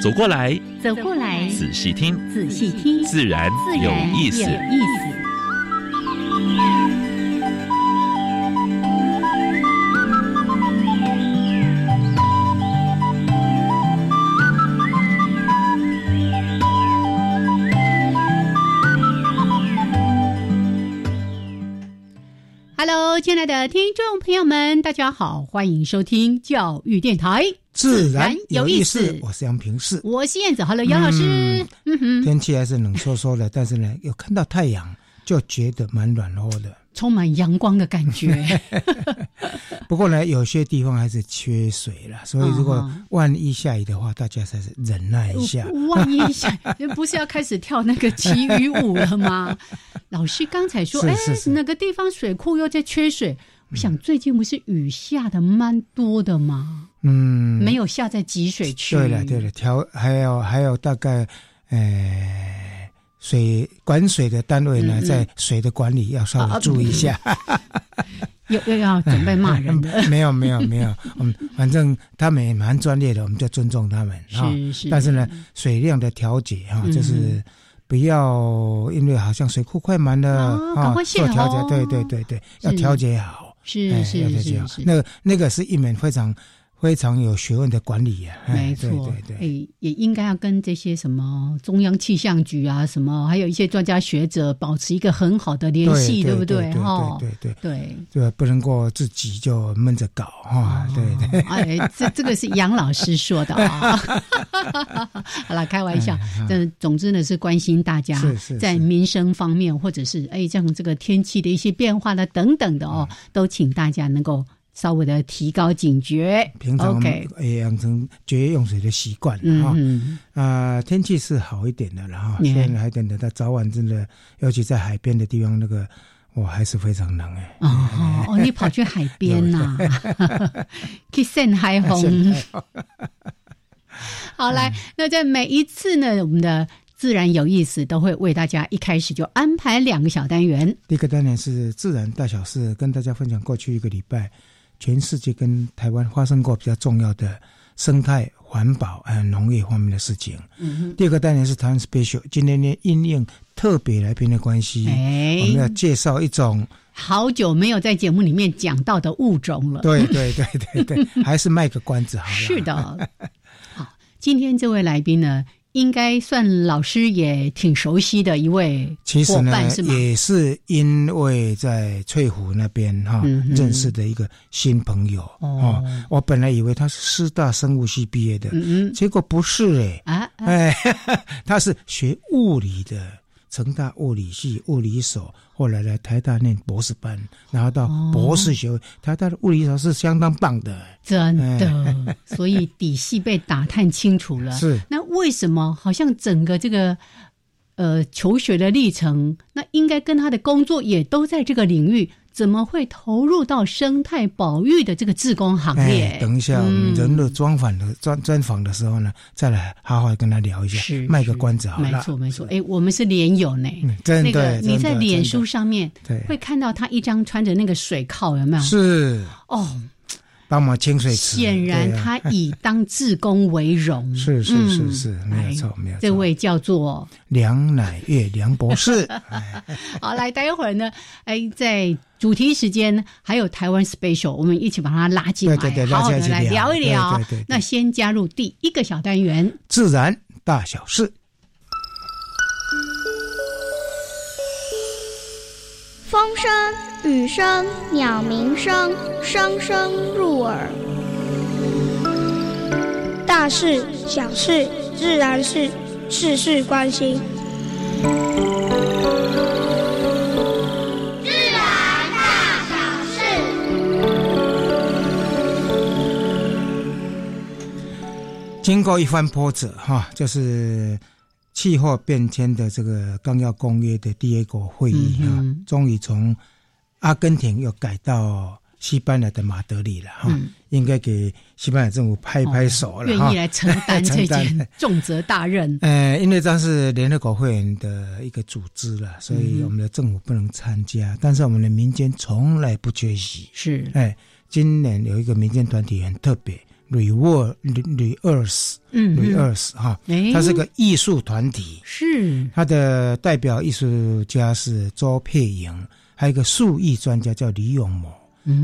走过来，走过来，仔细听，仔细听，自然有意思。亲爱的听众朋友们，大家好，欢迎收听教育电台，自然有意思。我是杨平世，我是燕子。Hello，杨老师。嗯哼，天气还是冷飕飕的，但是呢，有看到太阳，就觉得蛮暖和的。充满阳光的感觉，不过呢，有些地方还是缺水了，所以如果万一下雨的话，大家还是忍耐一下。万一下，不是要开始跳那个旗语舞了吗？老师刚才说，哎，哪个地方水库又在缺水？我想最近不是雨下的蛮多的吗？嗯，没有下在集水区。对了，对了，调还有还有大概，呃。水管水的单位呢，在水的管理要稍微注意一下。又又要准备骂人的？没有没有没有，嗯，反正他们也蛮专业的，我们就尊重他们啊。是是。但是呢，水量的调节哈，就是不要因为好像水库快满了啊，做调节。对对对对，要调节好。是是是是。那个那个是一门非常。非常有学问的管理呀，没错，对对，也应该要跟这些什么中央气象局啊，什么还有一些专家学者保持一个很好的联系，对不对？哈，对对对对，不能够自己就闷着搞哈，对对。哎，这这个是杨老师说的啊。好了，开玩笑，但总之呢是关心大家在民生方面，或者是哎像这个天气的一些变化呢等等的哦，都请大家能够。稍微的提高警觉，平常也养成节约用水的习惯哈。啊，天气是好一点的了哈。现在还等得到早晚真的，尤其在海边的地方，那个我还是非常冷哎。哦，你跑去海边呐？去晒海风。好来，那在每一次呢，我们的自然有意思都会为大家一开始就安排两个小单元。第一个单元是自然大小事，跟大家分享过去一个礼拜。全世界跟台湾发生过比较重要的生态环保还有农业方面的事情。嗯第二个单元是台湾 special，今天呢因应特别来宾的关系，我们要介绍一种好久没有在节目里面讲到的物种了。对对对对对，还是卖个关子好了。是的，好，今天这位来宾呢？应该算老师也挺熟悉的一位其实呢？也是因为在翠湖那边哈认识的一个新朋友哦。我本来以为他是师大生物系毕业的，嗯结果不是哎啊哎，他是学物理的。成大物理系物理所，后来来台大念博士班，然后到博士学位。台大的物理所是相当棒的，真的。所以底细被打探清楚了。是那为什么好像整个这个呃求学的历程，那应该跟他的工作也都在这个领域。怎么会投入到生态保育的这个自工行列？等一下，我们人的专访的专专访的时候呢，再来好好跟他聊一下，卖个关子好了。没错，没错。哎，我们是连友呢，那个你在脸书上面会看到他一张穿着那个水铐，有没有？是哦。帮忙清水池，显然他以当志工为荣。是是是是，没有错没有错。这位叫做梁乃月梁博士。好，来待一会儿呢，哎，在主题时间还有台湾 special，我们一起把它拉进来，好好的来聊一聊。那先加入第一个小单元，自然大小事。风声。雨声鸟鸣声声声入耳。大事小事自然事事事关心。自然大小事经过一番波折哈就是气候变迁的这个纲要公约的第一个会议啊终于从阿根廷又改到西班牙的马德里了，哈，应该给西班牙政府拍拍手了，愿意来承担 这件重责大任。呃，因为这是联合国会员的一个组织了，所以我们的政府不能参加，但是我们的民间从来不缺席。是，哎，今年有一个民间团体很特别。Reverse Reverse 嗯。Reverse 哈，它是个艺术团体，是。它的代表艺术家是周佩莹，还有一个树艺专家叫李永谋，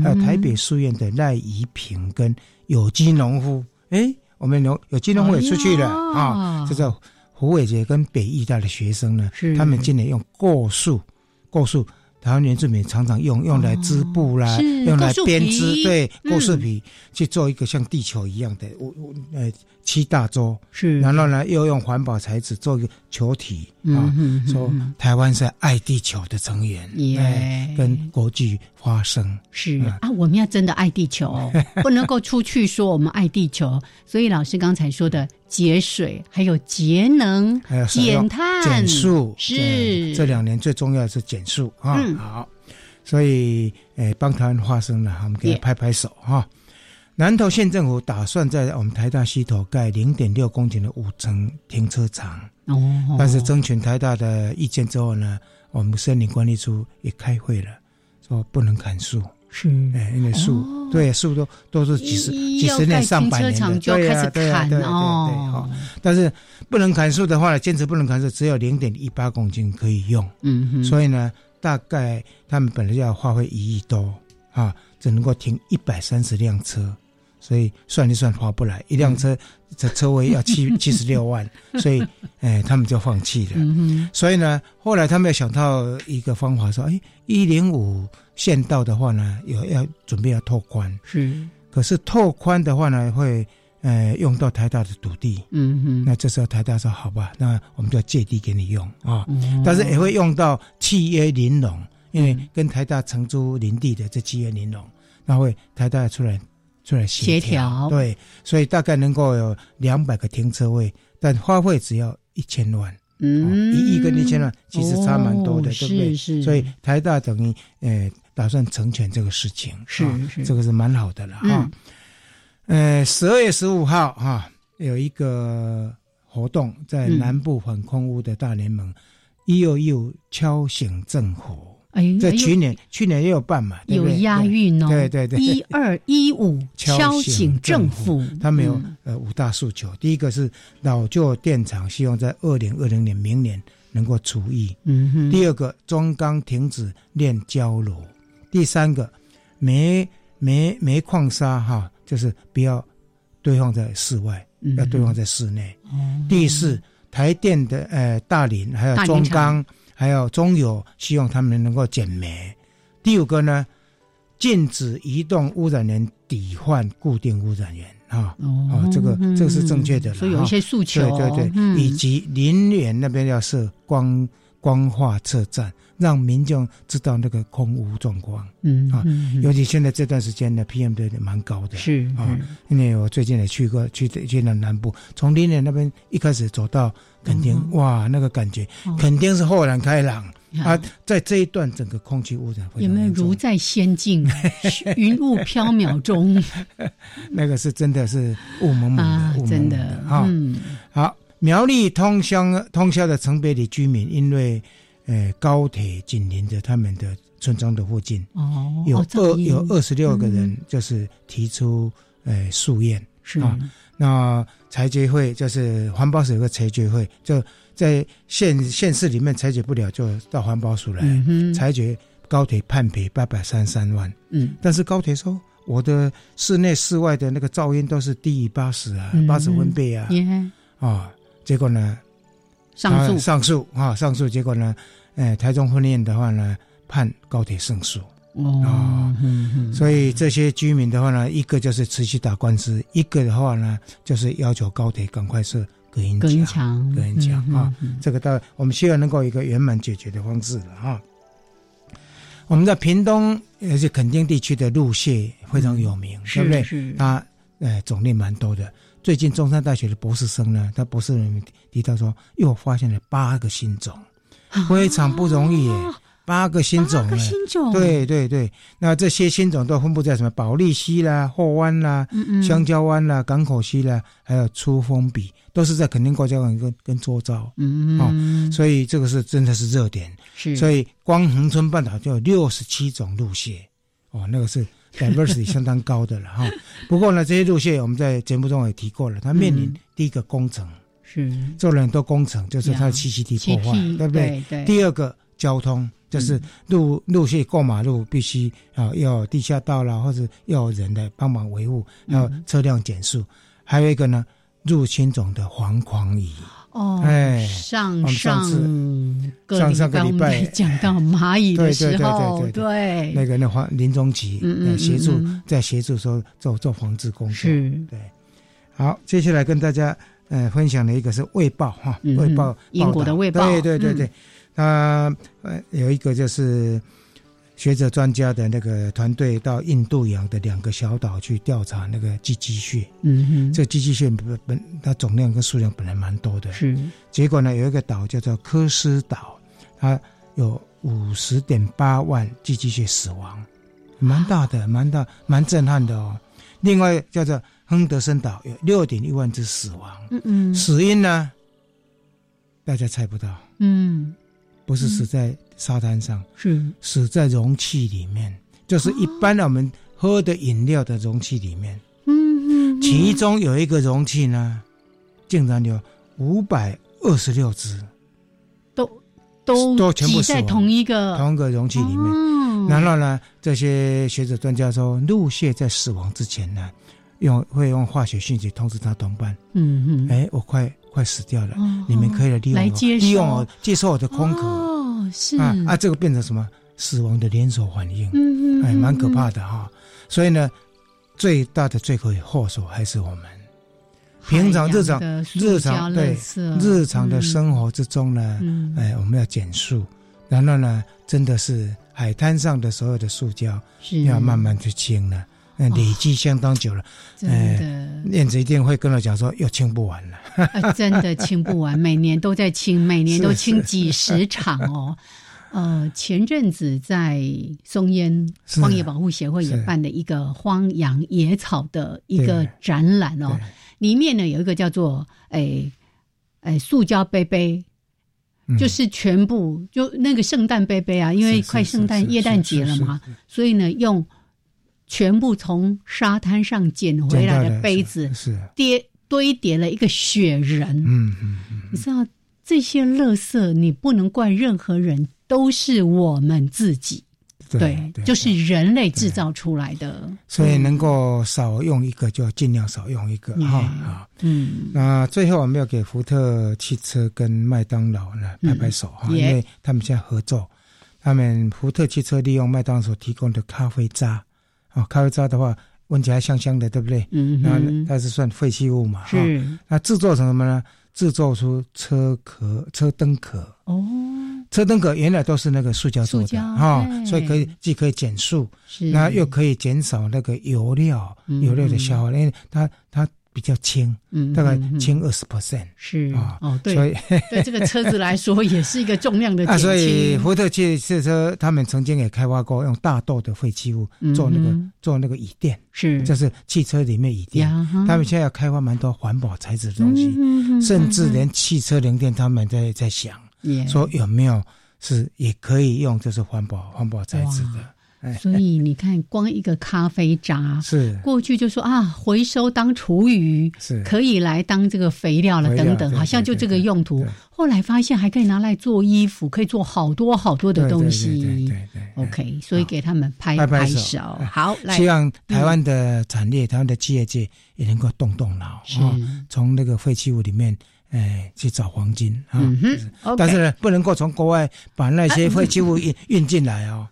还有台北书院的赖怡平跟有机农夫，哎，我们农有机农夫也出去了啊，这叫胡伟杰跟北艺大的学生呢，他们今年用过树过树。台湾原住民常常用用来织布啦，用来编织，对，过树皮去做一个像地球一样的，我我呃七大洲是，然后呢又用环保材质做一个球体啊，说台湾是爱地球的成员，哎，跟国际发声是啊，我们要真的爱地球，不能够出去说我们爱地球，所以老师刚才说的。节水，还有节能，还有减碳、减速，是这两年最重要的是减速啊。好，所以诶，帮台湾发声了，我们给他拍拍手哈。南投县政府打算在我们台大西头盖零点六公顷的五层停车场，哦，但是征询台大的意见之后呢，我们森林管理处也开会了，说不能砍树。是，哎，因为树，对树都都是几十几十年、上百年的，对呀，对呀，对对对，好。但是不能砍树的话，坚持不能砍树，只有零点一八公斤可以用。嗯哼。所以呢，大概他们本来要花费一亿多，啊，只能够停一百三十辆车，所以算一算划不来，一辆车这车位要七 七十六万，所以 哎，他们就放弃了。嗯。所以呢，后来他们想到一个方法，说，哎，一零五。县道的话呢，有要准备要拓宽，是。可是拓宽的话呢，会呃用到台大的土地，嗯哼。那这时候台大说好吧，那我们就借地给你用啊。但是也会用到契约林农，因为跟台大承租林地的这契约林农，那会台大出来出来协调，对。所以大概能够有两百个停车位，但花费只要一千万。嗯，一亿跟一千万其实差蛮多的，对不对？所以台大等于呃打算成全这个事情，是是，这个是蛮好的了哈。呃，十二月十五号哈有一个活动，在南部反空屋的大联盟，一又一五敲醒政府。在去年，去年也有办嘛，有押韵哦。对对对，一二一五敲醒政府，他们有呃五大诉求。第一个是老旧电厂，希望在二零二零年明年能够除役。嗯哼。第二个中钢停止炼焦炉。第三个煤煤煤矿砂哈，就是不要堆放在室外，要堆放在室内。第四台电的呃大林还有中钢。还有中油希望他们能够减煤。第五个呢，禁止移动污染源抵换固定污染源啊。哦，这个这个是正确的。所以有一些诉求，对对对，以及林园那边要设光光化测站。让民众知道那个空污状况，嗯啊，尤其现在这段时间呢 PM 都蛮高的，是啊，因为我最近也去过，去去了南部，从林岭那边一开始走到垦丁，哇，那个感觉，肯定是豁然开朗。啊，在这一段整个空气污染有没有如在仙境，云雾飘渺中，那个是真的是雾蒙蒙的，真的啊，好，苗栗通乡通宵的城北里居民因为。呃，高铁紧邻着他们的村庄的附近，哦，有二有二十六个人，就是提出呃诉愿，是。啊，那裁决会就是环保署有个裁决会，就在县县市里面裁决不了，就到环保署来裁决高铁判赔八百三十三万，嗯，但是高铁说我的室内室外的那个噪音都是低于八十啊，八十分贝啊，啊，结果呢？上诉，上诉啊，上诉，结果呢，哎，台中分院的话呢，判高铁胜诉哦，所以这些居民的话呢，一个就是持续打官司，一个的话呢，就是要求高铁赶快设隔音墙，隔音墙啊，这个到我们希望能够一个圆满解决的方式了哈。我们在屏东，而且垦丁地区的路线非常有名，对不对？它呃，种类蛮多的。最近中山大学的博士生呢，他博士里面提到说，又发现了八个新种，非常不容易耶。八个新种，新种，对对对。那这些新种都分布在什么保利溪啦、后湾啦、香蕉湾啦、港口溪啦，还有出风比，都是在垦丁国家公园跟跟周遭。嗯嗯。哦，所以这个是真的是热点。是。所以光恒春半岛就有六十七种路蟹，哦，那个是 diversity 相当高的了哈。不过呢，这些路线我们在节目中也提过了，它面临第一个工程，是做了很多工程，就是它的栖息地破坏，对不对？对。第二个交通。就是路路线过马路必须啊要地下道啦，或者要人来帮忙维护，要车辆减速。还有一个呢，入侵种的黄狂蚁。哦，哎，上上上上个礼拜讲到蚂蚁的时候，对对对对，那个那黄林中奇协助在协助说做做防治工作。是，对。好，接下来跟大家呃分享的一个是卫报哈，卫报英国的卫报，对对对对。他呃有一个就是学者专家的那个团队到印度洋的两个小岛去调查那个寄居蟹，嗯哼，这寄居蟹本本它总量跟数量本来蛮多的，是。结果呢，有一个岛叫做科斯岛，它有五十点八万寄居蟹死亡，蛮大的，蛮大，蛮震撼的哦。另外叫做亨德森岛有六点一万只死亡，嗯嗯，死因呢，大家猜不到，嗯。不是死在沙滩上，是。死在容器里面，就是一般我们喝的饮料的容器里面。嗯嗯，其中有一个容器呢，竟然有五百二十六只，都都都全部在同一个。同一个容器里面。然后呢，这些学者专家说，鹿蟹在死亡之前呢，用会用化学讯息通知他同伴。嗯嗯，哎，我快。快死掉了，你们可以来利用我利用我接受我的空壳。哦，是。啊啊，这个变成什么？死亡的连锁反应，嗯嗯，哎，蛮可怕的哈。所以呢，最大的罪魁祸首还是我们。平常日常日常对日常的生活之中呢，哎，我们要减速，然后呢，真的是海滩上的所有的塑胶要慢慢去清了。累积相当久了，真的，燕子一定会跟我讲说，又清不完了。真的清不完，每年都在清，每年都清几十场哦。呃，前阵子在松烟荒野保护协会也办了一个荒洋野草的一个展览哦，里面呢有一个叫做诶诶塑胶杯杯，就是全部就那个圣诞杯杯啊，因为快圣诞耶诞节了嘛，所以呢用。全部从沙滩上捡回来的杯子，是叠堆叠了一个雪人。嗯嗯嗯，你知道这些垃圾，你不能怪任何人，都是我们自己。对，就是人类制造出来的。所以能够少用一个，就尽量少用一个哈啊。嗯，那最后我们要给福特汽车跟麦当劳呢拍拍手哈，因为他们现在合作，他们福特汽车利用麦当劳所提供的咖啡渣。哦，咖啡渣的话，闻起来香香的，对不对？嗯，那它是算废弃物嘛？是。那制作成什么呢？制作出车壳、车灯壳。哦。车灯壳原来都是那个塑胶做的哈，所以可以既可以减速，那又可以减少那个油料油料的消耗，因为它它。比较轻，嗯，大概轻二十 percent，是啊，哦，对，所以 对这个车子来说也是一个重量的 减轻。所以福特汽车他们曾经也开发过用大豆的废弃物做那个做那个椅垫，是，就是汽车里面椅垫。他们现在要开发蛮多环保材质的东西，甚至连汽车零件他们在在想，说有没有是也可以用就是环保环保材质的。所以你看，光一个咖啡渣，是过去就说啊，回收当厨余，是可以来当这个肥料了，等等，好像就这个用途。后来发现还可以拿来做衣服，可以做好多好多的东西。对对对，OK，所以给他们拍拍手。好，希望台湾的产业、台湾的企业界也能够动动脑，从那个废弃物里面。哎，去找黄金啊！但是呢，不能够从国外把那些废弃物运运进来哦。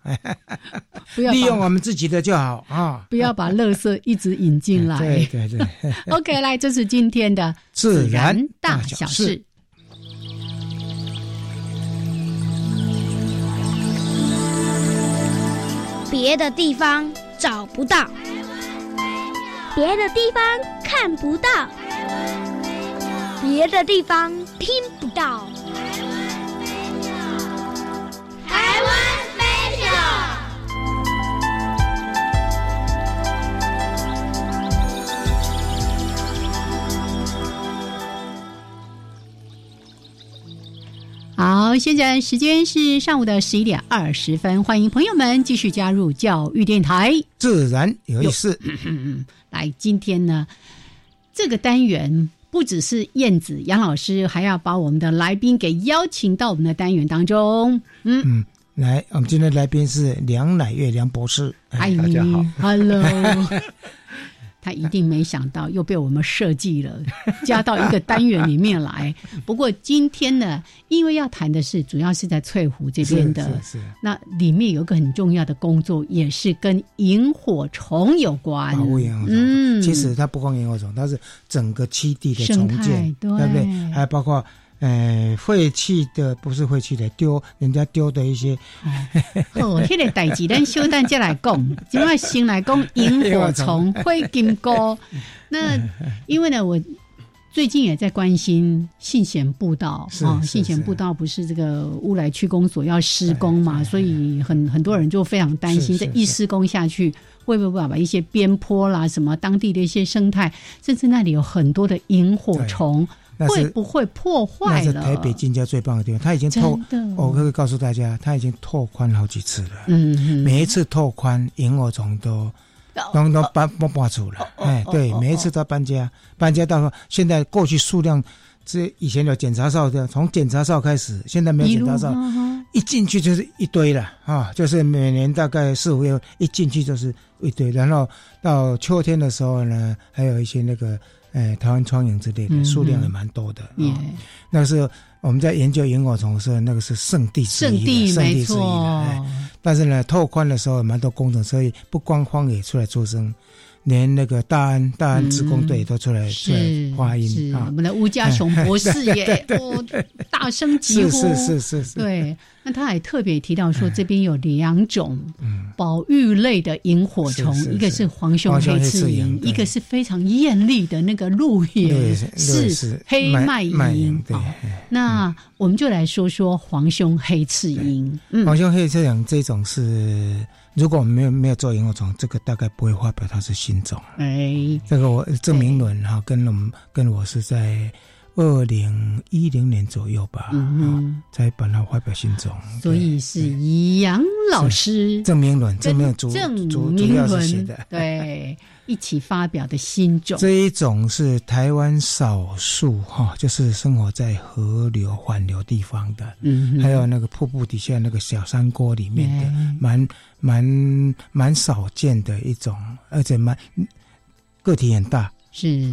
不要利用我们自己的就好啊！不要把垃圾一直引进来。对对对。OK，来，这是今天的自然大小事。别的地方找不到。别的地方看不到，别的地方听不到。台湾飞鸟。好，现在时间是上午的十一点二十分，欢迎朋友们继续加入教育电台，自然有意思。来，今天呢，这个单元不只是燕子杨老师，还要把我们的来宾给邀请到我们的单元当中。嗯嗯，来，我们今天来宾是梁乃月梁博士，哎，大家好，Hello。他一定没想到又被我们设计了，加到一个单元里面来。不过今天呢，因为要谈的是主要是在翠湖这边的，是那里面有一个很重要的工作，也是跟萤火虫有关。保护萤火虫，嗯，其实它不光萤火虫，它是整个栖地的重建，对不对？还包括。呃，废弃的不是废弃的，丢人家丢的一些。哦，那个代志，咱小蛋再来讲。今晚先来讲萤火虫、灰金菇。那因为呢，我最近也在关心信贤步道啊，信贤步道不是这个乌来区公所要施工嘛，所以很很多人就非常担心，这一施工下去，会不会把一些边坡啦、什么当地的一些生态，甚至那里有很多的萤火虫。会不会破坏？那是台北近郊最棒的地方，它已经拓，我可以告诉大家，它已经拓宽好几次了。嗯，每一次拓宽，萤火虫都都都搬搬搬走了。哎，对，每一次都搬家，搬家到现在过去数量，这以前有检查哨的，从检查哨开始，现在没有检查哨，一进去就是一堆了啊！就是每年大概四五月一进去就是一堆，然后到秋天的时候呢，还有一些那个。哎，台湾苍蝇之类的数量也蛮多的。嗯，那个是我们在研究萤火虫的时候，那个是圣地之一，圣地之一的。但是呢，拓宽的时候蛮多工程，所以不光荒野出来出声。连那个大安大安职工队都出来出来发音啊！我们的吴家雄博士也 哦大声疾呼，是是是是。对，那他还特别提到说，这边有两种保育类的萤火虫，一个是黄胸黑翅萤，一个是非常艳丽的那个鹿野是黑麦萤。对，那我们就来说说黄胸黑翅萤。黄胸黑翅萤这种是。如果我们没有没有做萤火虫，这个大概不会发表它是新种。哎，这个我郑明伦哈跟我们跟我是在二零一零年左右吧，嗯，才把它发表新种。所以是杨老师郑明伦郑明主主主要是写的。对。一起发表的新种，这一种是台湾少数哈，就是生活在河流缓流地方的，嗯，还有那个瀑布底下那个小山沟里面的，蛮蛮蛮少见的一种，而且蛮个体很大，是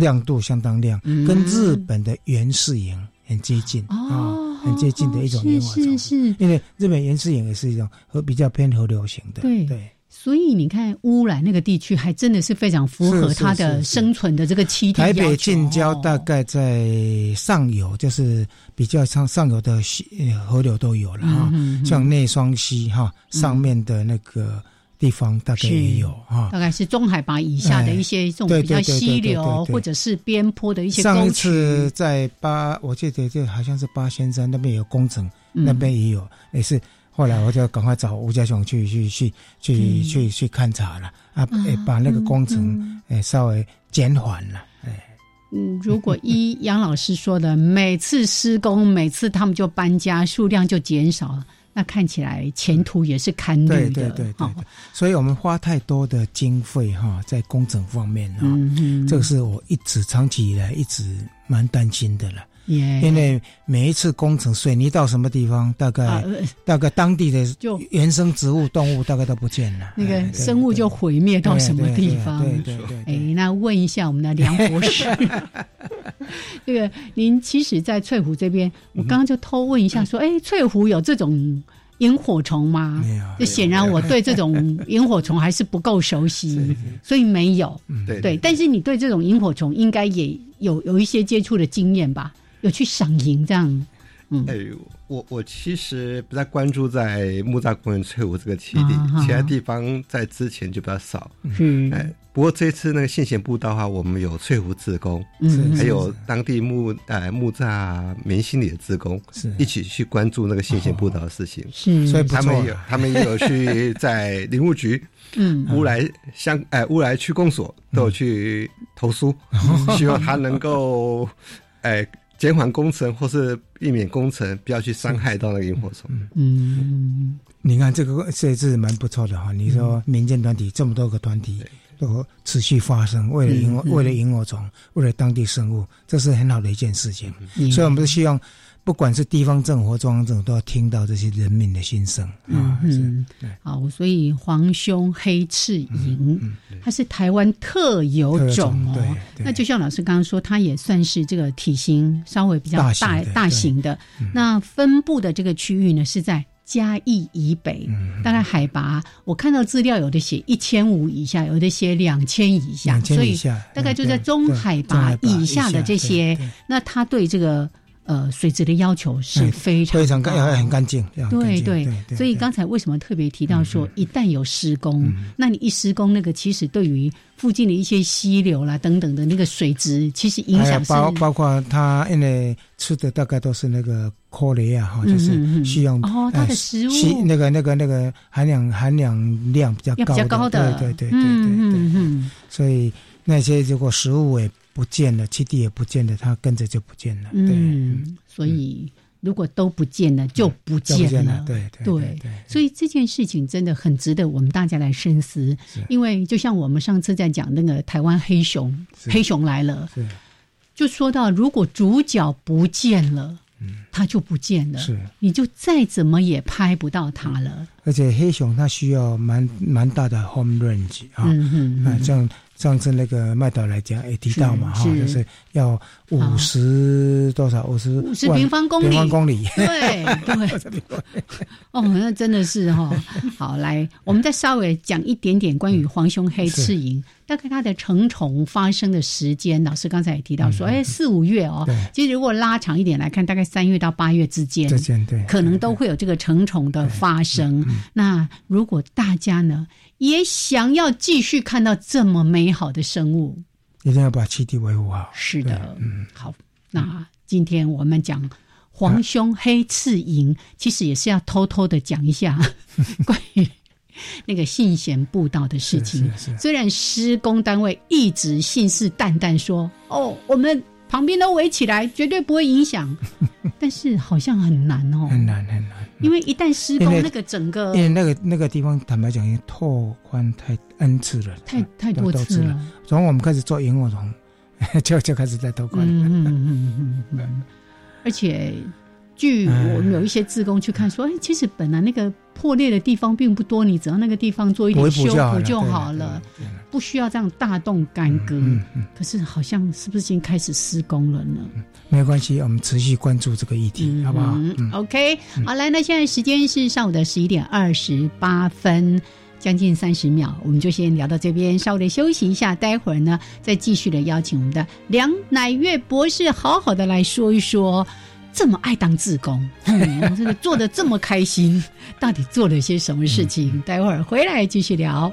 亮度相当亮，跟日本的原始萤很接近啊，很接近的一种萤火虫，是因为日本原始萤也是一种和比较偏河流型的，对。对。所以你看，污染那个地区还真的是非常符合它的生存的这个栖地台北近郊大概在上游，就是比较上上游的溪河流都有了哈，像内双溪哈上面的那个地方大概也有哈，大概是中海拔以下的一些这种比较溪流或者是边坡的一些。上一次在八，我记得就好像是八仙山那边有工程，那边也有也是。后来我就赶快找吴家雄去去去去去去勘察了啊，把那个工程诶稍微减缓了。哎，嗯，如果依杨老师说的，每次施工，每次他们就搬家，数量就减少了，那看起来前途也是堪虑的。对对对对，所以我们花太多的经费哈，在工程方面啊，这个是我一直长期以来一直蛮担心的了。因为每一次工程，水泥到什么地方，大概大概当地的就原生植物、动物大概都不见了，那个生物就毁灭到什么地方？对对对。哎，那问一下我们的梁博士，这个您其实，在翠湖这边，我刚刚就偷问一下，说，哎，翠湖有这种萤火虫吗？没有。就显然我对这种萤火虫还是不够熟悉，所以没有。对对。但是你对这种萤火虫应该也有有一些接触的经验吧？有去赏萤这样？嗯，哎，我我其实不太关注在木栅公园翠湖这个基地，其他地方在之前就比较少。嗯，哎，不过这次那个信贤步道的话，我们有翠湖自工，嗯，还有当地木呃木栅明星里的自工，是。一起去关注那个信贤步道的事情。是，所以他们有他们也有去在林务局。嗯，乌来乡哎，乌来区公所都有去投诉，希望他能够哎减缓工程或是避免工程，不要去伤害到那个萤火虫。嗯，你看这个设置蛮不错的哈。你说民间团体这么多个团体都持续发生，为了萤为了萤火虫，为了当地生物，这是很好的一件事情。所以，我们是希望。不管是地方政府、中央政府，都要听到这些人民的心声啊！嗯，好，所以黄胸黑翅萤，它是台湾特有种哦。那就像老师刚刚说，它也算是这个体型稍微比较大大型的。那分布的这个区域呢，是在嘉义以北，大概海拔我看到资料有的写一千五以下，有的写两千以下，所以大概就在中海拔以下的这些。那它对这个。呃，水质的要求是非常非常干，要很干净。对对，所以刚才为什么特别提到说，一旦有施工，那你一施工，那个其实对于附近的一些溪流啦等等的那个水质，其实影响是包包括它因为吃的大概都是那个颗粒啊，哈，就是需要哦，它的食物。那个那个那个含量含量量比较高，比较高的，对对对对对对，所以那些如果食物也。不见了，七弟也不见了，他跟着就不见了。嗯，所以如果都不见了，就不见了。对对对，所以这件事情真的很值得我们大家来深思。因为就像我们上次在讲那个台湾黑熊，黑熊来了，就说到如果主角不见了，嗯，它就不见了，是，你就再怎么也拍不到他了。而且黑熊它需要蛮蛮大的 home range 啊，那这样。上次那个麦导来讲也提到嘛，哈，就是要五十多少五十五十平方公里，平方公里，对对。哦，那真的是哈。好，来，我们再稍微讲一点点关于黄胸黑翅萤，大概它的成虫发生的时间，老师刚才也提到说，哎，四五月哦。其实如果拉长一点来看，大概三月到八月之间，之间对，可能都会有这个成虫的发生。那如果大家呢？也想要继续看到这么美好的生物，一定要把基地维护好。是的，嗯，好。那今天我们讲黄胸黑翅萤，其实也是要偷偷的讲一下 关于那个信贤步道的事情。虽然施工单位一直信誓旦旦说：“哦，我们旁边都围起来，绝对不会影响。” 但是好像很难哦，很难很难。因为一旦施工，那个整个因为那个那个地方，坦白讲，已经拓宽太 n 次了，太太多次了。从我们开始做萤火虫，就就开始在拓宽。嗯嗯嗯嗯，而且。据我们有一些职工去看，说，哎，其实本来那个破裂的地方并不多，你只要那个地方做一点修补就好了，不需要这样大动干戈。可是好像是不是已经开始施工了呢？没关系，我们持续关注这个议题，好不好？OK，好，来，那现在时间是上午的十一点二十八分，将近三十秒，我们就先聊到这边，稍微的休息一下，待会儿呢再继续的邀请我们的梁乃月博士，好好的来说一说。这么爱当志工，这个 做的这么开心，到底做了些什么事情？待会儿回来继续聊。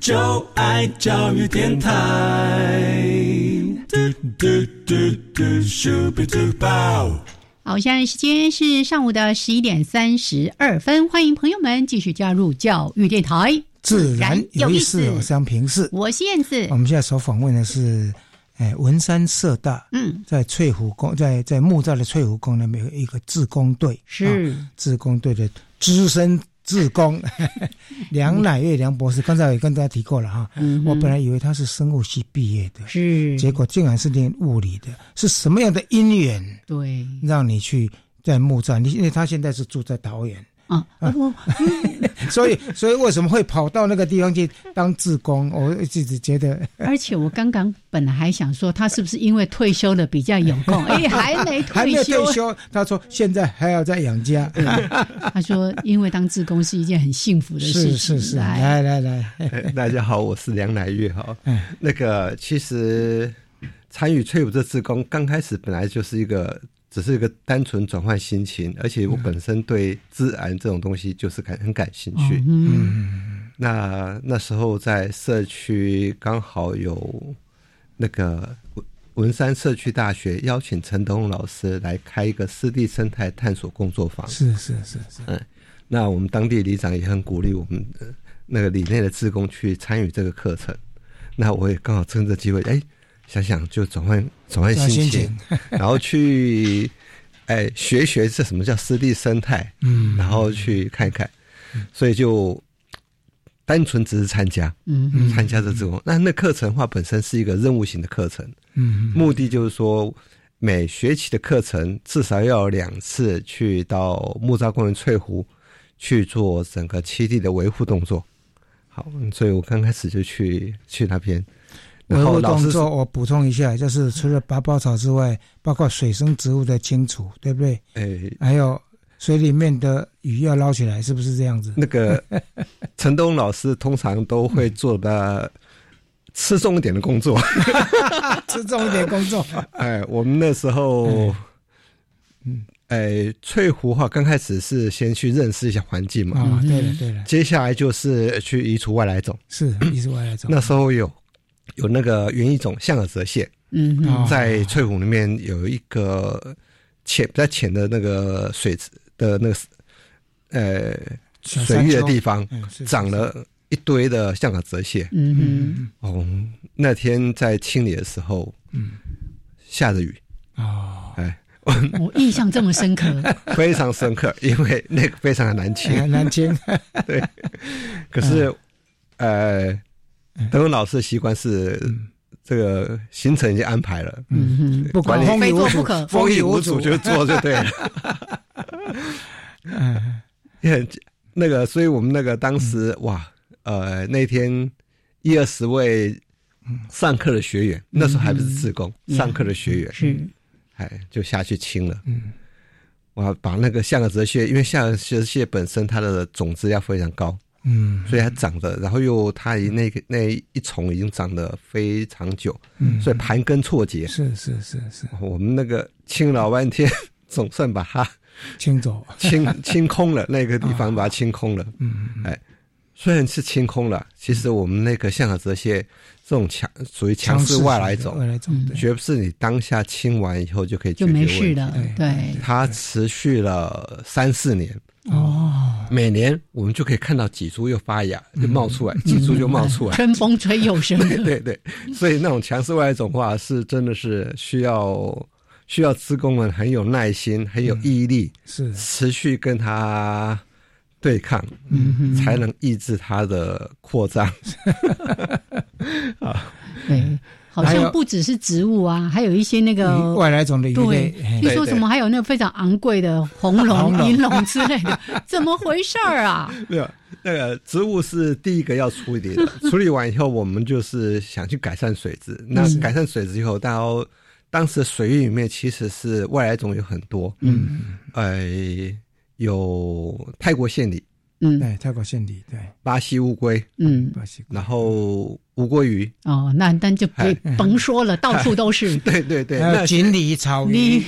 就爱教育电台。好，现在时间是上午的十一点三十二分，欢迎朋友们继续加入教育电台，自然有意思。我是平视，我是燕子。我们现在所访问的是。哎，文山社大，嗯，在翠湖宫，在在木栅的翠湖宫那边有一个自工队，是自工队的资深自工 梁乃月梁博士，刚才也跟大家提过了哈。嗯我本来以为他是生物系毕业的，是，结果竟然是念物理的，是什么样的因缘？对，让你去在木栅，你因为他现在是住在桃园。啊，所以所以为什么会跑到那个地方去当志工？我自己觉得，而且我刚刚本来还想说，他是不是因为退休了比较有空？哎，还没还没退休。他说现在还要在养家。他说，因为当志工是一件很幸福的事情。是是是，来来来，大家好，我是梁乃月哈。那个其实参与翠舞这志工，刚开始本来就是一个。只是一个单纯转换心情，而且我本身对自然这种东西就是感很感兴趣。嗯，那那时候在社区刚好有那个文文山社区大学邀请陈德宏老师来开一个湿地生态探索工作坊。是是是是。嗯，那我们当地里长也很鼓励我们的那个里内的职工去参与这个课程。那我也刚好趁这机会，哎。想想就转换转换心情，然后去哎学学这什么叫湿地生态，嗯，然后去看一看，所以就单纯只是参加，嗯，参加这种。那那课程的话本身是一个任务型的课程，嗯，目的就是说每学期的课程至少要有两次去到木栅公园翠湖去做整个栖地的维护动作，好，所以我刚开始就去去那边。维护动作，我补充一下，就是除了拔包草之外，包括水生植物的清除，对不对？哎，还有水里面的鱼要捞起来，是不是这样子？那个 陈东老师通常都会做的吃重一点的工作，吃重一点工作。哎，我们那时候，嗯，哎，翠湖哈刚开始是先去认识一下环境嘛，啊，对了对了，接下来就是去移除外来种，是 移除外来种。那时候有。有那个原一种象耳泽蟹，嗯，在翠湖里面有一个浅比较浅的那个水池的那个呃水域的地方，长了一堆的象耳泽蟹。嗯嗯，哦，那天在清理的时候，嗯，下着雨。哦，哎，我印象这么深刻，非常深刻，因为那个非常的难清，难清。对，可是，呃，德文老师的习惯是。这个行程已经安排了，嗯，不管 风雨无阻，风雨无阻就做就对了。嗯，很那个，所以我们那个当时哇，呃，那天一二十位上课的学员，那时候还不是自工，上课的学员是，哎，就下去清了。嗯，我把那个象牙泽蟹，因为象牙泽蟹本身它的种子量非常高。嗯，所以它长得，然后又它那个那一丛已经长得非常久，嗯，所以盘根错节。是是是是，我们那个清老半天，总算把它清走，清清空了那个地方，把它清空了。嗯，哎，虽然是清空了，其实我们那个象牙泽蟹这种强属于强势外来种，外来种绝不是你当下清完以后就可以就没事的。对，它持续了三四年。哦，每年我们就可以看到几株又发芽，就冒出来，几株就冒出来，春风吹又生。对对对，所以那种强势外来种话是真的是需要需要职工们很有耐心，很有毅力，是持续跟它对抗，嗯，才能抑制它的扩张。啊，对。好像不只是植物啊，还有一些那个外来种的鱼类。听说什么还有那个非常昂贵的红龙、银龙之类的，怎么回事儿啊？没有，那个植物是第一个要处理的。处理完以后，我们就是想去改善水质。那改善水质以后，到当时水域里面其实是外来种有很多。嗯，呃，有泰国线里。嗯，对，泰国献礼，对，巴西乌龟，嗯，巴西，然后乌龟鱼，哦，那那就别甭说了，到处都是，对 对对，那锦鲤、草鱼、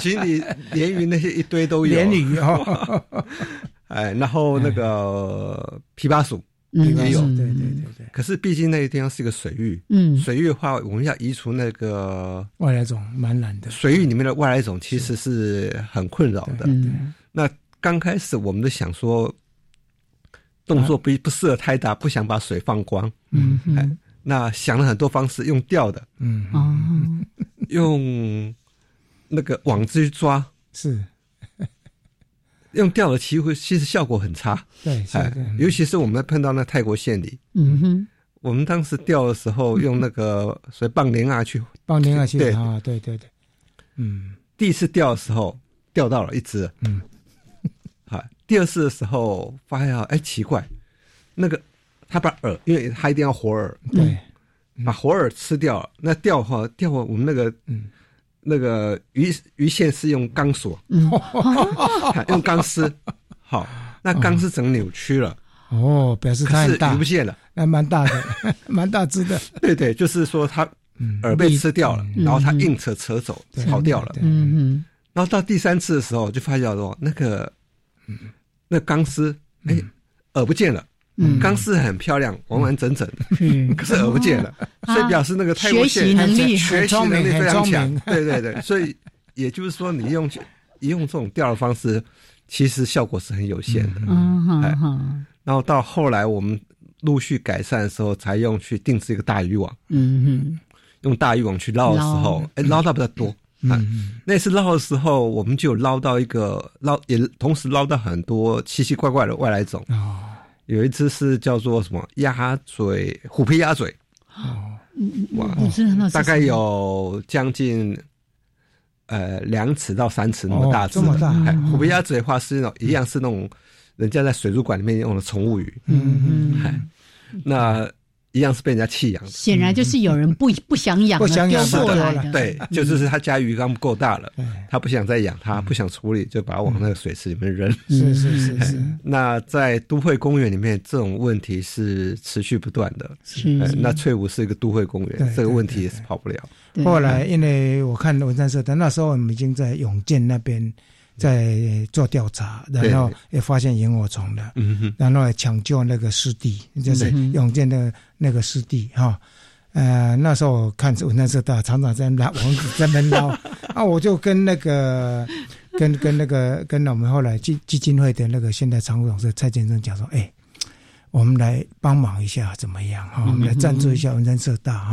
锦鲤、鲢鱼那些一堆都有，鲢鱼哦，哎，然后那个琵琶鼠也有，对对对对，可是毕竟那个地方是一个水域，嗯，水域的话，我们要移除那个外来种，蛮难的，水域里面的外来种其实是很困扰的，那刚开始我们都想说。动作不不适合太大，不想把水放光。嗯，哎，那想了很多方式，用钓的，嗯，哦，用那个网子去抓，是，用钓的其实其实效果很差。对，哎，尤其是我们碰到那泰国县里，嗯哼，我们当时钓的时候用那个所以棒铃啊去，棒铃啊去，对。啊，对对对，嗯，第一次钓的时候钓到了一只，嗯。第二次的时候发现哎奇怪，那个他把饵，因为他一定要活饵，对，把活饵吃掉了。那钓哈钓我们那个嗯。那个鱼鱼线是用钢索，用钢丝，好，那钢丝整扭曲了。哦，表示它很大，鱼不见了，那蛮大的，蛮大只的。对对，就是说它饵被吃掉了，然后它硬扯扯走跑掉了。嗯嗯，然后到第三次的时候就发现说那个嗯。那钢丝，哎，饵不见了。嗯，钢丝很漂亮，完完整整的。嗯，可是饵不见了，所以表示那个泰国线能力学习能力非常强。对对对，所以也就是说，你用用这种钓的方式，其实效果是很有限的。嗯哼。然后到后来，我们陆续改善的时候，才用去定制一个大渔网。嗯哼。用大渔网去捞的时候，哎，捞到比较多。嗯，那次捞的时候，我们就捞到一个捞，也同时捞到很多奇奇怪怪的外来种。哦，有一只是叫做什么鸭嘴虎皮鸭嘴。哦，哇，大概有将近呃两尺到三尺那么大，这么大。虎皮鸭嘴的话是那种一样是那种人家在水族馆里面用的宠物鱼。嗯嗯，那。一样是被人家弃养的，显然就是有人不不想养，不想养过来的。对，就是他家鱼缸不够大了，他不想再养，他不想处理，就把它往那个水池里面扔。是是是是。那在都会公园里面，这种问题是持续不断的。是。那翠湖是一个都会公园，这个问题也是跑不了。后来，因为我看文山社的那时候，我们已经在永建那边。在做调查，然后也发现萤火虫了，然后抢救那个湿地，就是永健的那个湿地哈。呃，那时候看文山社大厂长在捞王子在门捞，啊，我就跟那个跟跟那个跟我们后来基基金会的那个现代常务董事蔡先生讲说，哎，我们来帮忙一下怎么样哈？我们来赞助一下文山社大哈，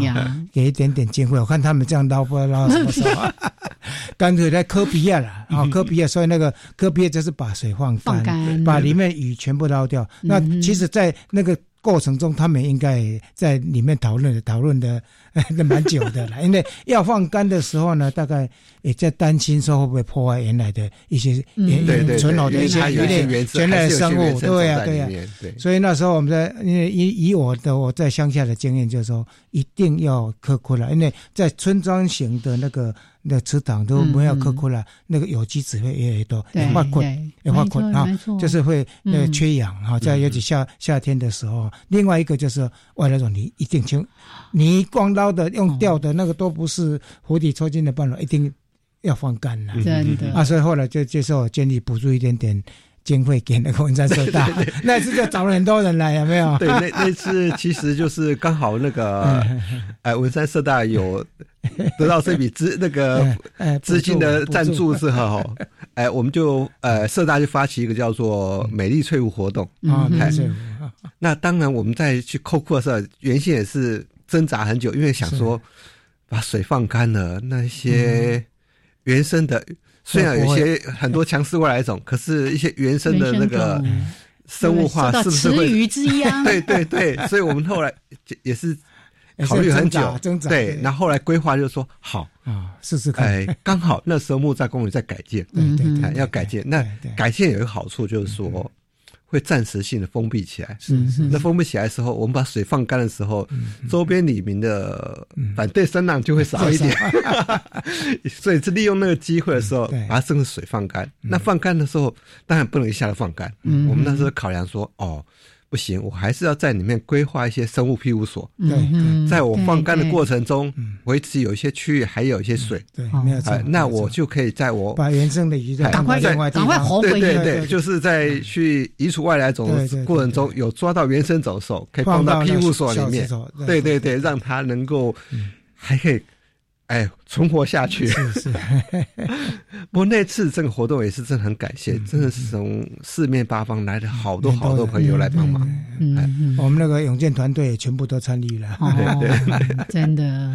给一点点经费。我看他们这样捞不知道捞什么时候，干脆来科比亚了啊！科比亚，所以那个科比亚就是把水放干，把里面鱼全部捞掉。那其实，在那个。过程中，他们应该在里面讨论讨论的 那蛮久的了，因为要放干的时候呢，大概也在担心说会不会破坏原来的一些原存好的一些原原来的生物，对呀对呀。所以那时候我们在因为以以我的我在乡下的经验，就是说一定要刻苦了，因为在村庄型的那个。那池塘都不要刻过了，那个有机质会越来越多，也化困，也化困啊，就是会那个缺氧哈，在尤其夏夏天的时候。另外一个就是外来种，你一定清，你光捞的用钓的那个都不是湖底抽筋的办法，一定要放干了。真的啊，所以后来就接受建议补助一点点。经费给那个文山社大，那次就找了很多人来，有没有？对，那那次其实就是刚好那个，哎，文山社大有得到这笔资那个 资金的赞助之后，哎，我们就呃社大就发起一个叫做“美丽翠湖”活动啊。那当然，我们在去扣库的时候，原先也是挣扎很久，因为想说把水放干了，那些原生的。虽然有些很多强势外来种，可是一些原生的那个生物化是不是会？鱼之殃。对对对，所以我们后来也是考虑很久，对，然后后来规划就是说好啊，试试看。哎，刚好那时候木栅公园在改建，对对，要改建。那改建有一个好处就是说。会暂时性的封闭起来，是是。那封闭起来的时候，我们把水放干的时候，周边里面的反对声浪就会少一点，所以是利用那个机会的时候，把它剩水放干。那放干的时候，当然不能一下子放干。我们那时候考量说，哦。不行，我还是要在里面规划一些生物庇护所。对，在我放干的过程中，维持有一些区域还有一些水。对，没有错。那我就可以在我把原生的鱼赶快赶快活回对对对，就是在去移除外来种的过程中，有抓到原生种的时候，可以放到庇护所里面。对对对，让它能够还可以。哎，存活下去是是。不过那次这个活动也是真的很感谢，真的是从四面八方来了好多好多朋友来帮忙。嗯，我们那个永健团队全部都参与了。对对，真的。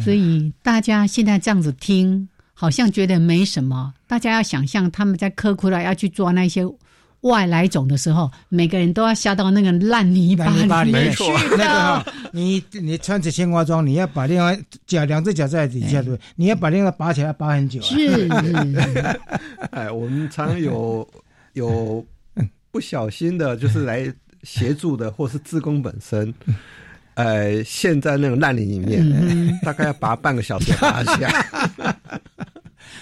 所以大家现在这样子听，好像觉得没什么。大家要想象他们在科库拉要去抓那些。外来种的时候，每个人都要下到那个烂泥巴里面去。那个哈，你你穿着青蛙装，你要把另外脚两只脚在底下对，你要把另外拔起来拔很久。是。哎，我们常有有不小心的，就是来协助的，或是自工本身，呃，陷在那种烂泥里面，大概要拔半个小时拔起来。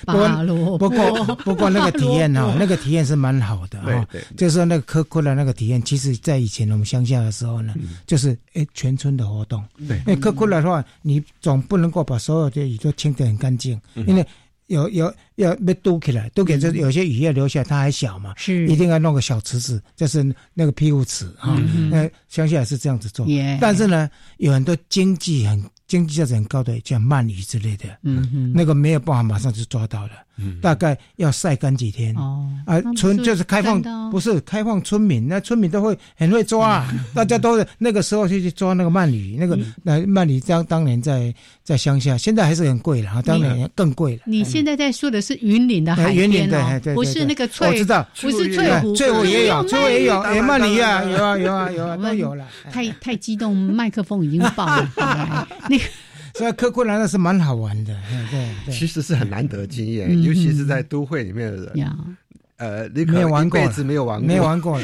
不过不过 不过那个体验哈，那个体验是蛮好的哈。就是说那个科库的那个体验，其实在以前我们乡下的时候呢，就是哎全村的活动。对，因为科库的话，你总不能够把所有的鱼都清得很干净，因为有有要被堵起来，堵起来就有些雨要留下来，它还小嘛，是。一定要弄个小池子，就是那个庇护池哈。那乡下是这样子做，但是呢，有很多经济很。经济价值很高的，像鳗鱼之类的，嗯嗯，那个没有办法马上就抓到了，嗯，大概要晒干几天，哦，啊，村就是开放，不是开放村民，那村民都会很会抓，大家都那个时候就去抓那个鳗鱼，那个那鳗鱼当当年在在乡下，现在还是很贵了啊，当年更贵了。你现在在说的是云岭的海边哦，不是那个翠，我知道，不是翠湖，翠湖也有，翠湖也有，哎，鳗鱼啊，有啊有啊有啊都有了。太太激动，麦克风已经爆了，那。所以科库兰那是蛮好玩的，对，其实是很难得经验，尤其是在都会里面的人，呃，你可能一辈子没有玩过，没玩过，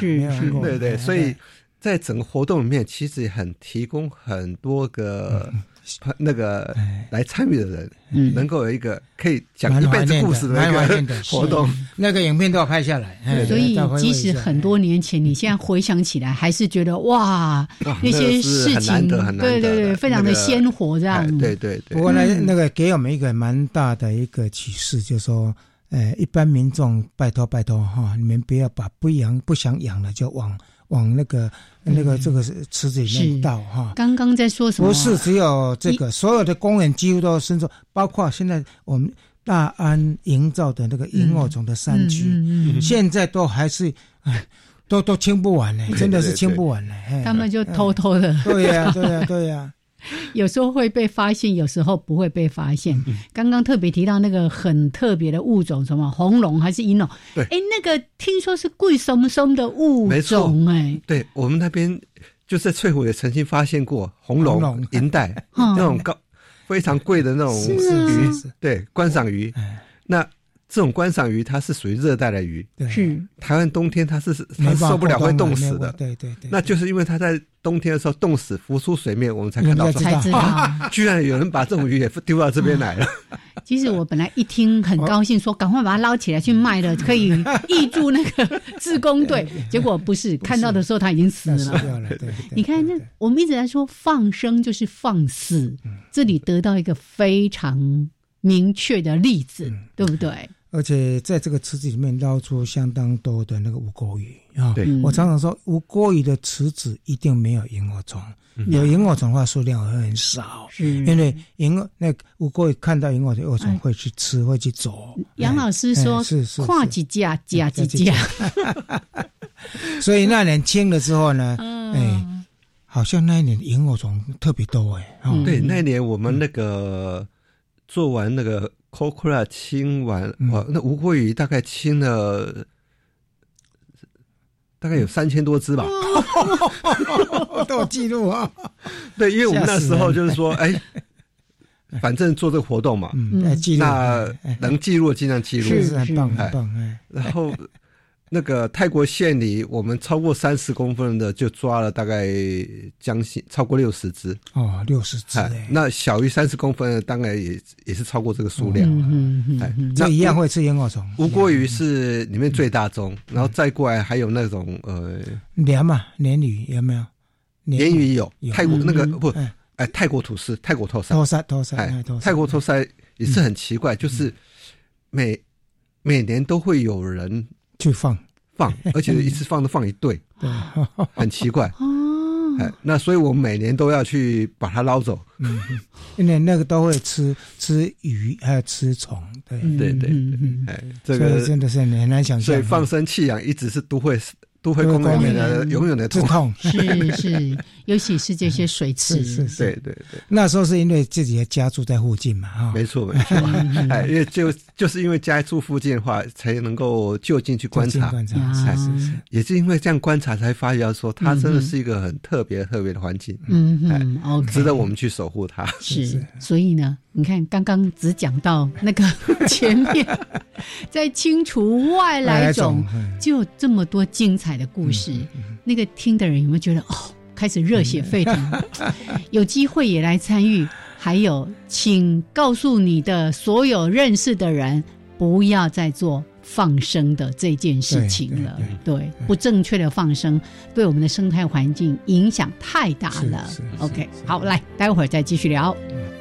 对对，所以在整个活动里面，其实很提供很多个。那个来参与的人，嗯，能够有一个可以讲一辈子故事的一个 活动，那个影片都要拍下来。所以，即使很多年前，你现在回想起来，还是觉得哇，那些事情，对对对，非常的鲜活，这样。对对对。不过呢，那个给我们一个蛮大的一个启示，就是说，呃，一般民众拜托拜托哈，你们不要把不养不想养了就往。往那个那个这个池子里面倒哈。刚刚在说什么？不是只有这个，所有的公园几乎都深入，包括现在我们大安营造的那个萤火虫的山区，现在都还是都都清不完呢，真的是清不完呢。他们就偷偷的。对呀，对呀，对呀。有时候会被发现，有时候不会被发现。刚刚特别提到那个很特别的物种，什么红龙还是银龙？对，哎，那个听说是贵松松的物种，哎，对我们那边就在翠湖也曾经发现过红龙、银带那种高非常贵的那种鱼，对，观赏鱼。那这种观赏鱼，它是属于热带的鱼，是。台湾冬天它是它受不了会冻死的，对对对，那就是因为它在冬天的时候冻死浮出水面，我们才看到，才知道，居然有人把这种鱼也丢到这边来了。其实我本来一听很高兴，说赶快把它捞起来去卖了，可以挹注那个自工队。结果不是，看到的时候它已经死了。你看，那我们一直在说放生就是放死，这里得到一个非常明确的例子，对不对？而且在这个池子里面捞出相当多的那个无锅鱼啊！我常常说，无锅鱼的池子一定没有萤火虫，有萤火虫的话数量会很少，因为萤那无钩鱼看到萤火虫会去吃，会去走。杨老师说：“是是，跨几架加几架。” 所以那年清了之后呢，哎，好像那一年萤火虫特别多哎。对，那一年我们那个做完那个。C o c o a 清完哇，那吴国宇大概清了，大概有三千多只吧，都有记录啊。对，因为我们那时候就是说，哎，反正做这个活动嘛，那能记录尽量记录，是很棒很棒哎。然后。那个泰国县里，我们超过三十公分的就抓了大概将近超过六十只哦，六十只。那小于三十公分的，当然也也是超过这个数量。嗯嗯嗯。那一样会吃萤火虫。无锅鱼是里面最大宗，然后再过来还有那种呃，鲢嘛，鲢鱼有没有？鲢鱼有。泰国那个不，哎，泰国土司，泰国托塞，托塞，托塞，泰国托塞也是很奇怪，就是每每年都会有人。去放。放，而且一次放都放一对，对，很奇怪。哦。哎，那所以我们每年都要去把它捞走，嗯，因为那个都会吃吃鱼，还有吃虫，对。对对，哎，这个真的是很难想象。所以放生弃养一直是都会。都会公园的永远的痛，是是，尤其是这些水池，是是，对对对。那时候是因为自己的家住在附近嘛，哈，没错没错，哎，因为就就是因为家住附近的话，才能够就近去观察，观察，是是，也是因为这样观察才发现说，它真的是一个很特别特别的环境，嗯嗯，OK，值得我们去守护它。是，所以呢，你看刚刚只讲到那个前面，在清除外来种，就这么多精彩。的故事，那个听的人有没有觉得哦，开始热血沸腾？有机会也来参与。还有，请告诉你的所有认识的人，不要再做放生的这件事情了。对，不正确的放生对我们的生态环境影响太大了。OK，好，来，待会儿再继续聊。现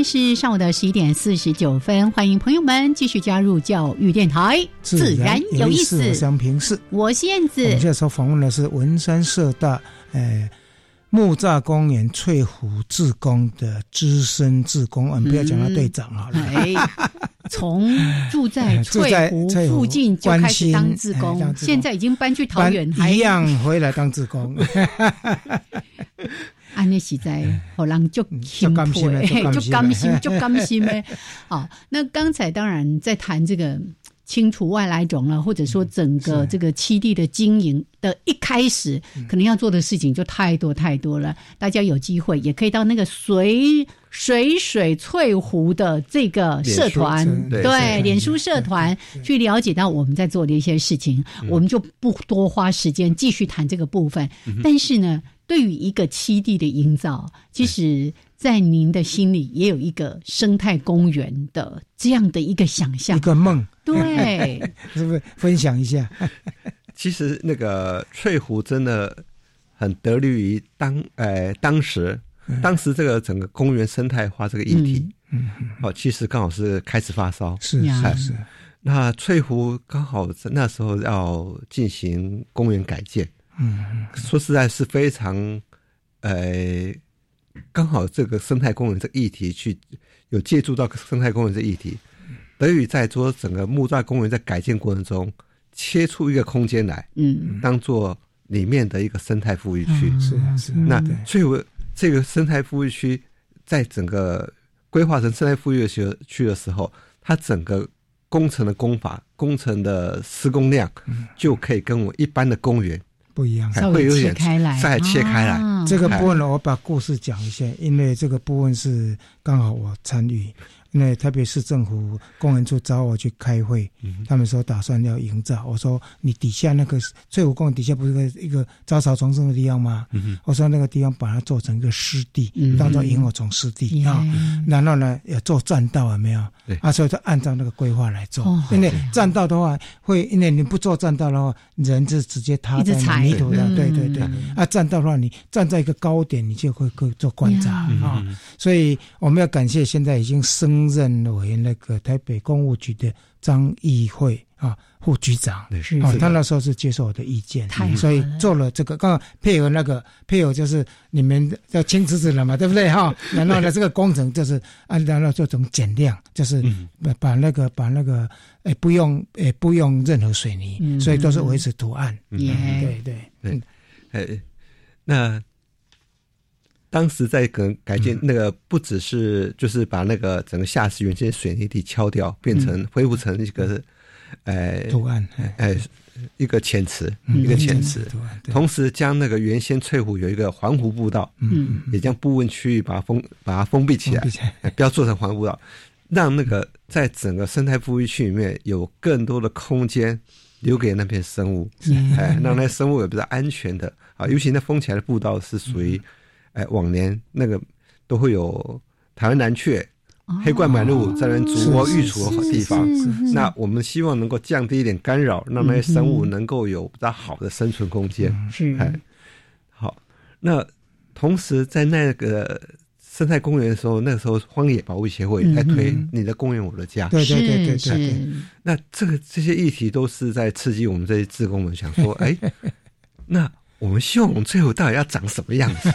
在时间是上午的十一点四十九分，欢迎朋友们继续加入教育电台，自然有意思。我是燕子。我们这时候访问的是文山社大，呃，木栅公园翠湖志工的资深志工，我们不要讲他队长好了。哎，从 住在翠湖附近就开始当志工，现在已经搬去桃园，一样回来当志工。安尼实在好人就就甘心就甘心就 甘心呗。好，那刚才当然在谈这个。清除外来种了，或者说整个这个七地的经营的一开始，可能要做的事情就太多太多了。大家有机会也可以到那个水水水翠湖的这个社团，对，脸书社团去了解到我们在做的一些事情。我们就不多花时间继续谈这个部分。但是呢，对于一个七地的营造，其实。在您的心里也有一个生态公园的这样的一个想象，一个梦，对，是不是？分享一下？其实那个翠湖真的很得力于当，呃，当时，当时这个整个公园生态化这个议题，嗯，哦，其实刚好是开始发烧，是是是。那翠湖刚好在那时候要进行公园改建，嗯，说实在是非常，呃。刚好这个生态公园这议题去有借助到生态公园这议题，德语在说整个木栅公园在改建过程中切出一个空间来，嗯，当做里面的一个生态富裕区，是是。那所以这个生态富裕区在整个规划成生态富裕区区的时候，它整个工程的工法、工程的施工量就可以跟我一般的公园。不一样，会有点开来，再切开来。这个部分呢，我把故事讲一下，因为这个部分是刚好我参与。那特别是政府公园处找我去开会，他们说打算要营造。我说你底下那个翠湖公园底下不是个一个杂草丛生的地方吗？我说那个地方把它做成一个湿地，当做萤火虫湿地啊。然后呢，要做栈道有没有？啊，所以就按照那个规划来做。因为栈道的话，会因为你不做栈道的话，人是直接踏在泥土上。对对对。啊，栈道的话，你站在一个高点，你就会做观察啊。所以我们要感谢现在已经升。任为那个台北公务局的张议会啊副局长，啊，他那时候是接受我的意见，所以做了这个，刚好配合那个配合就是你们要签字子了嘛，对不对？哈？然后呢，这个工程就是按照那这种减量，就是把把那个把那个诶不用诶不用任何水泥，所以都是维持图案，对对。对，诶那。当时在改改建那个，不只是就是把那个整个下池原先水泥地敲掉，变成恢复成一个，呃，图案，哎，一个浅池，一个浅池。同时将那个原先翠湖有一个环湖步道，嗯，也将部分区域把它封把它封闭起来，不要做成环湖步道，让那个在整个生态富裕区里面有更多的空间留给那片生物，哎，让那生物也比较安全的啊，尤其那封起来的步道是属于。哎，往年那个都会有台湾南雀、黑冠白鹭在那筑窝育雏的地方。那我们希望能够降低一点干扰，让那些生物能够有比较好的生存空间。是，哎，好。那同时在那个生态公园的时候，那个时候荒野保护协会在推“你的公园我的家”。对对对对对。那这个这些议题都是在刺激我们这些志工们想说：哎，那。我们希望我们最后到底要长什么样子？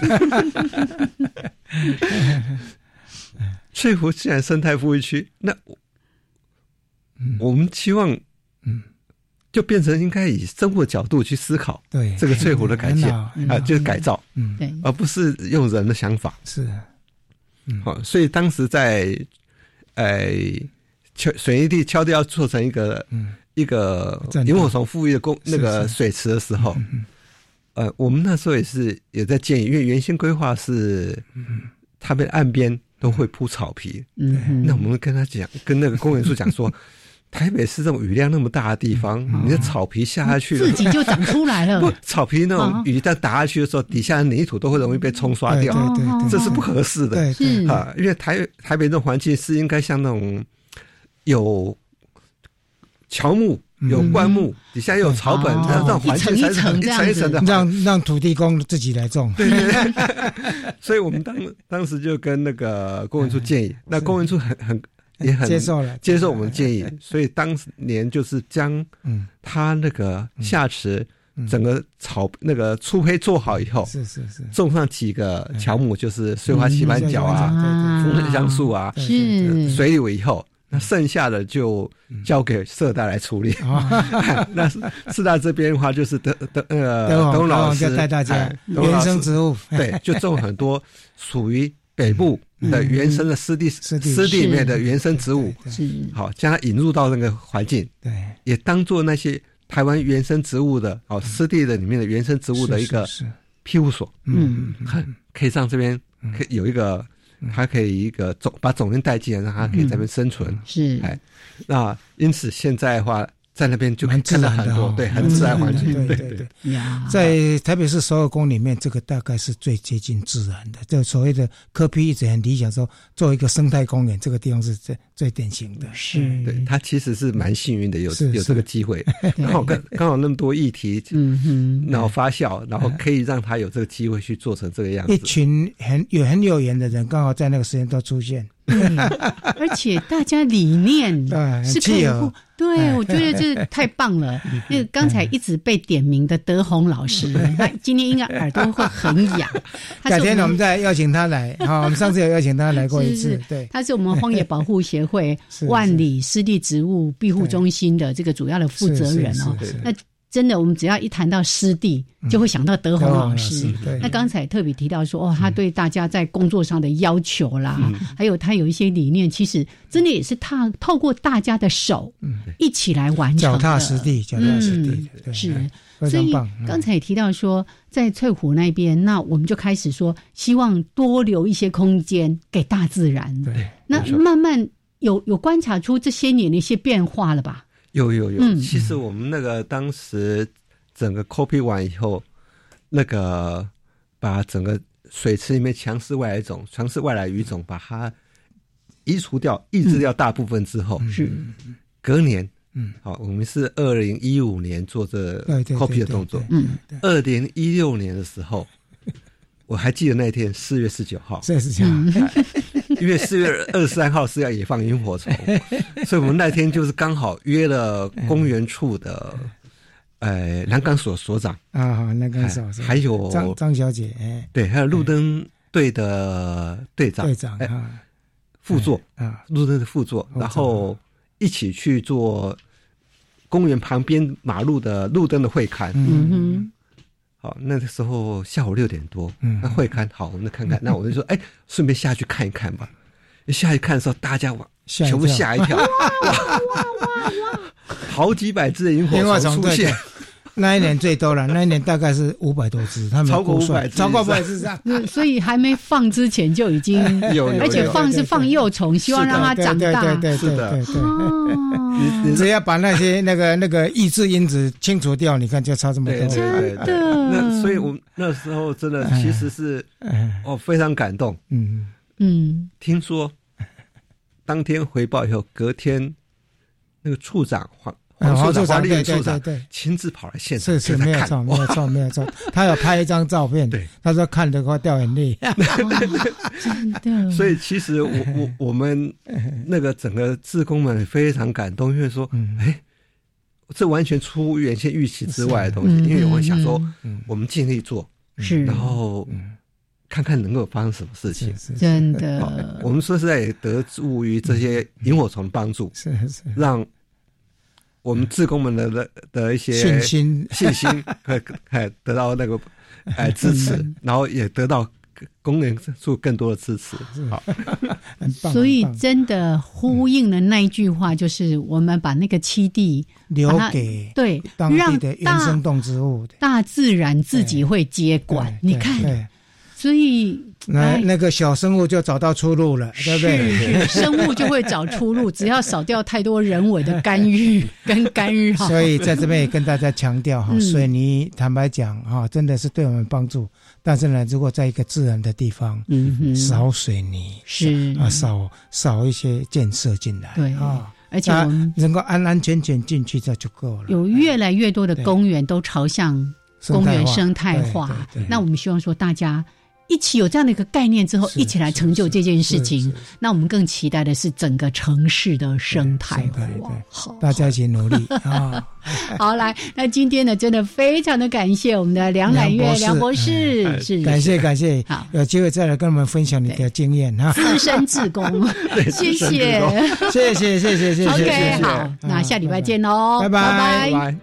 翠湖自然生态富裕区，那我们希望，嗯，就变成应该以生活角度去思考，对。这个翠湖的改建 啊，就是改造，嗯，对，而不是用人的想法，是，嗯，好，所以当时在，呃，敲水泥地敲掉，做成一个，嗯，一个萤火虫富裕的公那个水池的时候。呃，我们那时候也是也在建议，因为原先规划是，他们岸边都会铺草皮，嗯，那我们跟他讲，跟那个公园处讲说，台北市这种雨量那么大的地方，你的草皮下下去，自己就长出来了。不，草皮那种雨在打下去的时候，底下的泥土都会容易被冲刷掉，对对，这是不合适的，是啊，因为台台北这种环境是应该像那种有乔木。有灌木，底下有草本，让让环境一层一层一层的，让让土地公自己来种。对对对，所以我们当当时就跟那个公文处建议，那公文处很很也很接受了，接受我们的建议，所以当年就是将嗯。他那个下池整个草那个粗胚做好以后，是是是，种上几个乔木，就是碎花西板角啊、风藤香树啊，是。水柳以后，那剩下的就交给社大来处理。那社大这边的话，就是德德呃董老师带大家原生植物，对，就种很多属于北部的原生的湿地湿地里面的原生植物，好将它引入到那个环境，对，也当做那些。台湾原生植物的哦，湿地的里面的原生植物的一个庇护所，嗯，很可以上这边可以有一个，它可以一个种把种子带进来，让它可以在那边生存，是哎，那因此现在的话。在那边就看到很多，对，很自然环境，对对对。在台北市所有宫里面，这个大概是最接近自然的。就所谓的科批一直很理想，说做一个生态公园，这个地方是最最典型的。是，对他其实是蛮幸运的，有有这个机会，刚好刚刚好那么多议题，嗯哼，然后发酵，然后可以让他有这个机会去做成这个样子。一群很有很有缘的人，刚好在那个时间都出现。而且大家理念 是可以互，对我觉得这太棒了。那个刚才一直被点名的德宏老师，他今天应该耳朵会很痒。改天我们再邀请他来。好，我们上次有邀请他来过一次。对，他是我们荒野保护协会万里湿地植物庇护中心的这个主要的负责人哦。那。真的，我们只要一谈到湿地，就会想到德宏老师。那刚才特别提到说，哦，他对大家在工作上的要求啦，还有他有一些理念，其实真的也是他透过大家的手，一起来完成。脚踏实地，脚踏实地，是。所以刚才也提到说，在翠湖那边，那我们就开始说，希望多留一些空间给大自然。对，那慢慢有有观察出这些年的一些变化了吧？有有有，其实我们那个当时整个 copy 完以后，那个把整个水池里面强势外来种、强势外来鱼种，把它移除掉、抑制掉大部分之后，是。隔年，嗯，好，我们是二零一五年做这 copy 的动作，嗯，二零一六年的时候，我还记得那天四月十九号，四月十九号。因为四月二十三号是要野放萤火虫，所以我们那天就是刚好约了公园处的，呃，栏杆所所长啊，栏杆所，还有张张小姐，哎，对，还有路灯队的队长，队长啊，副座啊，路灯的副座，然后一起去做公园旁边马路的路灯的会刊，嗯哼。好，那个时候下午六点多，嗯那会看好，我们看看。那我就说，哎，顺便下去看一看吧。一下去看的时候，大家哇，全部吓一跳，哇哇哇哇，好几百只萤火虫出现。那一年最多了，那一年大概是五百多只，他们超过五百只，超过五百只上。所以还没放之前就已经 有，而且放是放幼虫，希望让它长大。对对对对对。你只要把那些那个那个抑制因子清除掉，你看就差这么多。真的。那所以我那时候真的其实是哦非常感动。嗯嗯。听说当天回报以后，隔天那个处长黄。黄处长对对对对，亲自跑来现场，是是 没有错没有错没有错，他有拍一张照片，对，他说看的快掉眼泪，真的。所以其实我我我们 那个整个志工们非常感动，因为说，哎，这完全出乎原先预期之外的东西，因为我想说，我们尽力做，是，然后看看能够发生什么事情，真的。我们说实在也得助于这些萤火虫帮助，是是，让。我们自工们的的的一些信心。信心，还还得到那个哎支持，然后也得到工人做更多的支持，好，很棒。所以真的呼应了那一句话，就是我们把那个七地留给对当地的原生动植物，大自然自己会接管。你看，所以。那那个小生物就找到出路了，对不对？生物就会找出路，只要少掉太多人为的干预 跟干扰。所以在这边也跟大家强调哈，水泥坦白讲哈，真的是对我们帮助。但是呢，如果在一个自然的地方，嗯，少水泥是啊，少少一些建设进来，对啊，而且我们能够安安全全进去，这就够了。有越来越多的公园都朝向公园生态化，那我们希望说大家。一起有这样的一个概念之后，一起来成就这件事情。那我们更期待的是整个城市的生态。好，大家一起努力。啊！好，来，那今天呢，真的非常的感谢我们的梁揽月梁博士，是感谢感谢。好，有机会再来跟我们分享你的经验哈。资深志工，谢谢，谢谢谢谢谢谢。OK，好，那下礼拜见喽，拜拜。拜拜。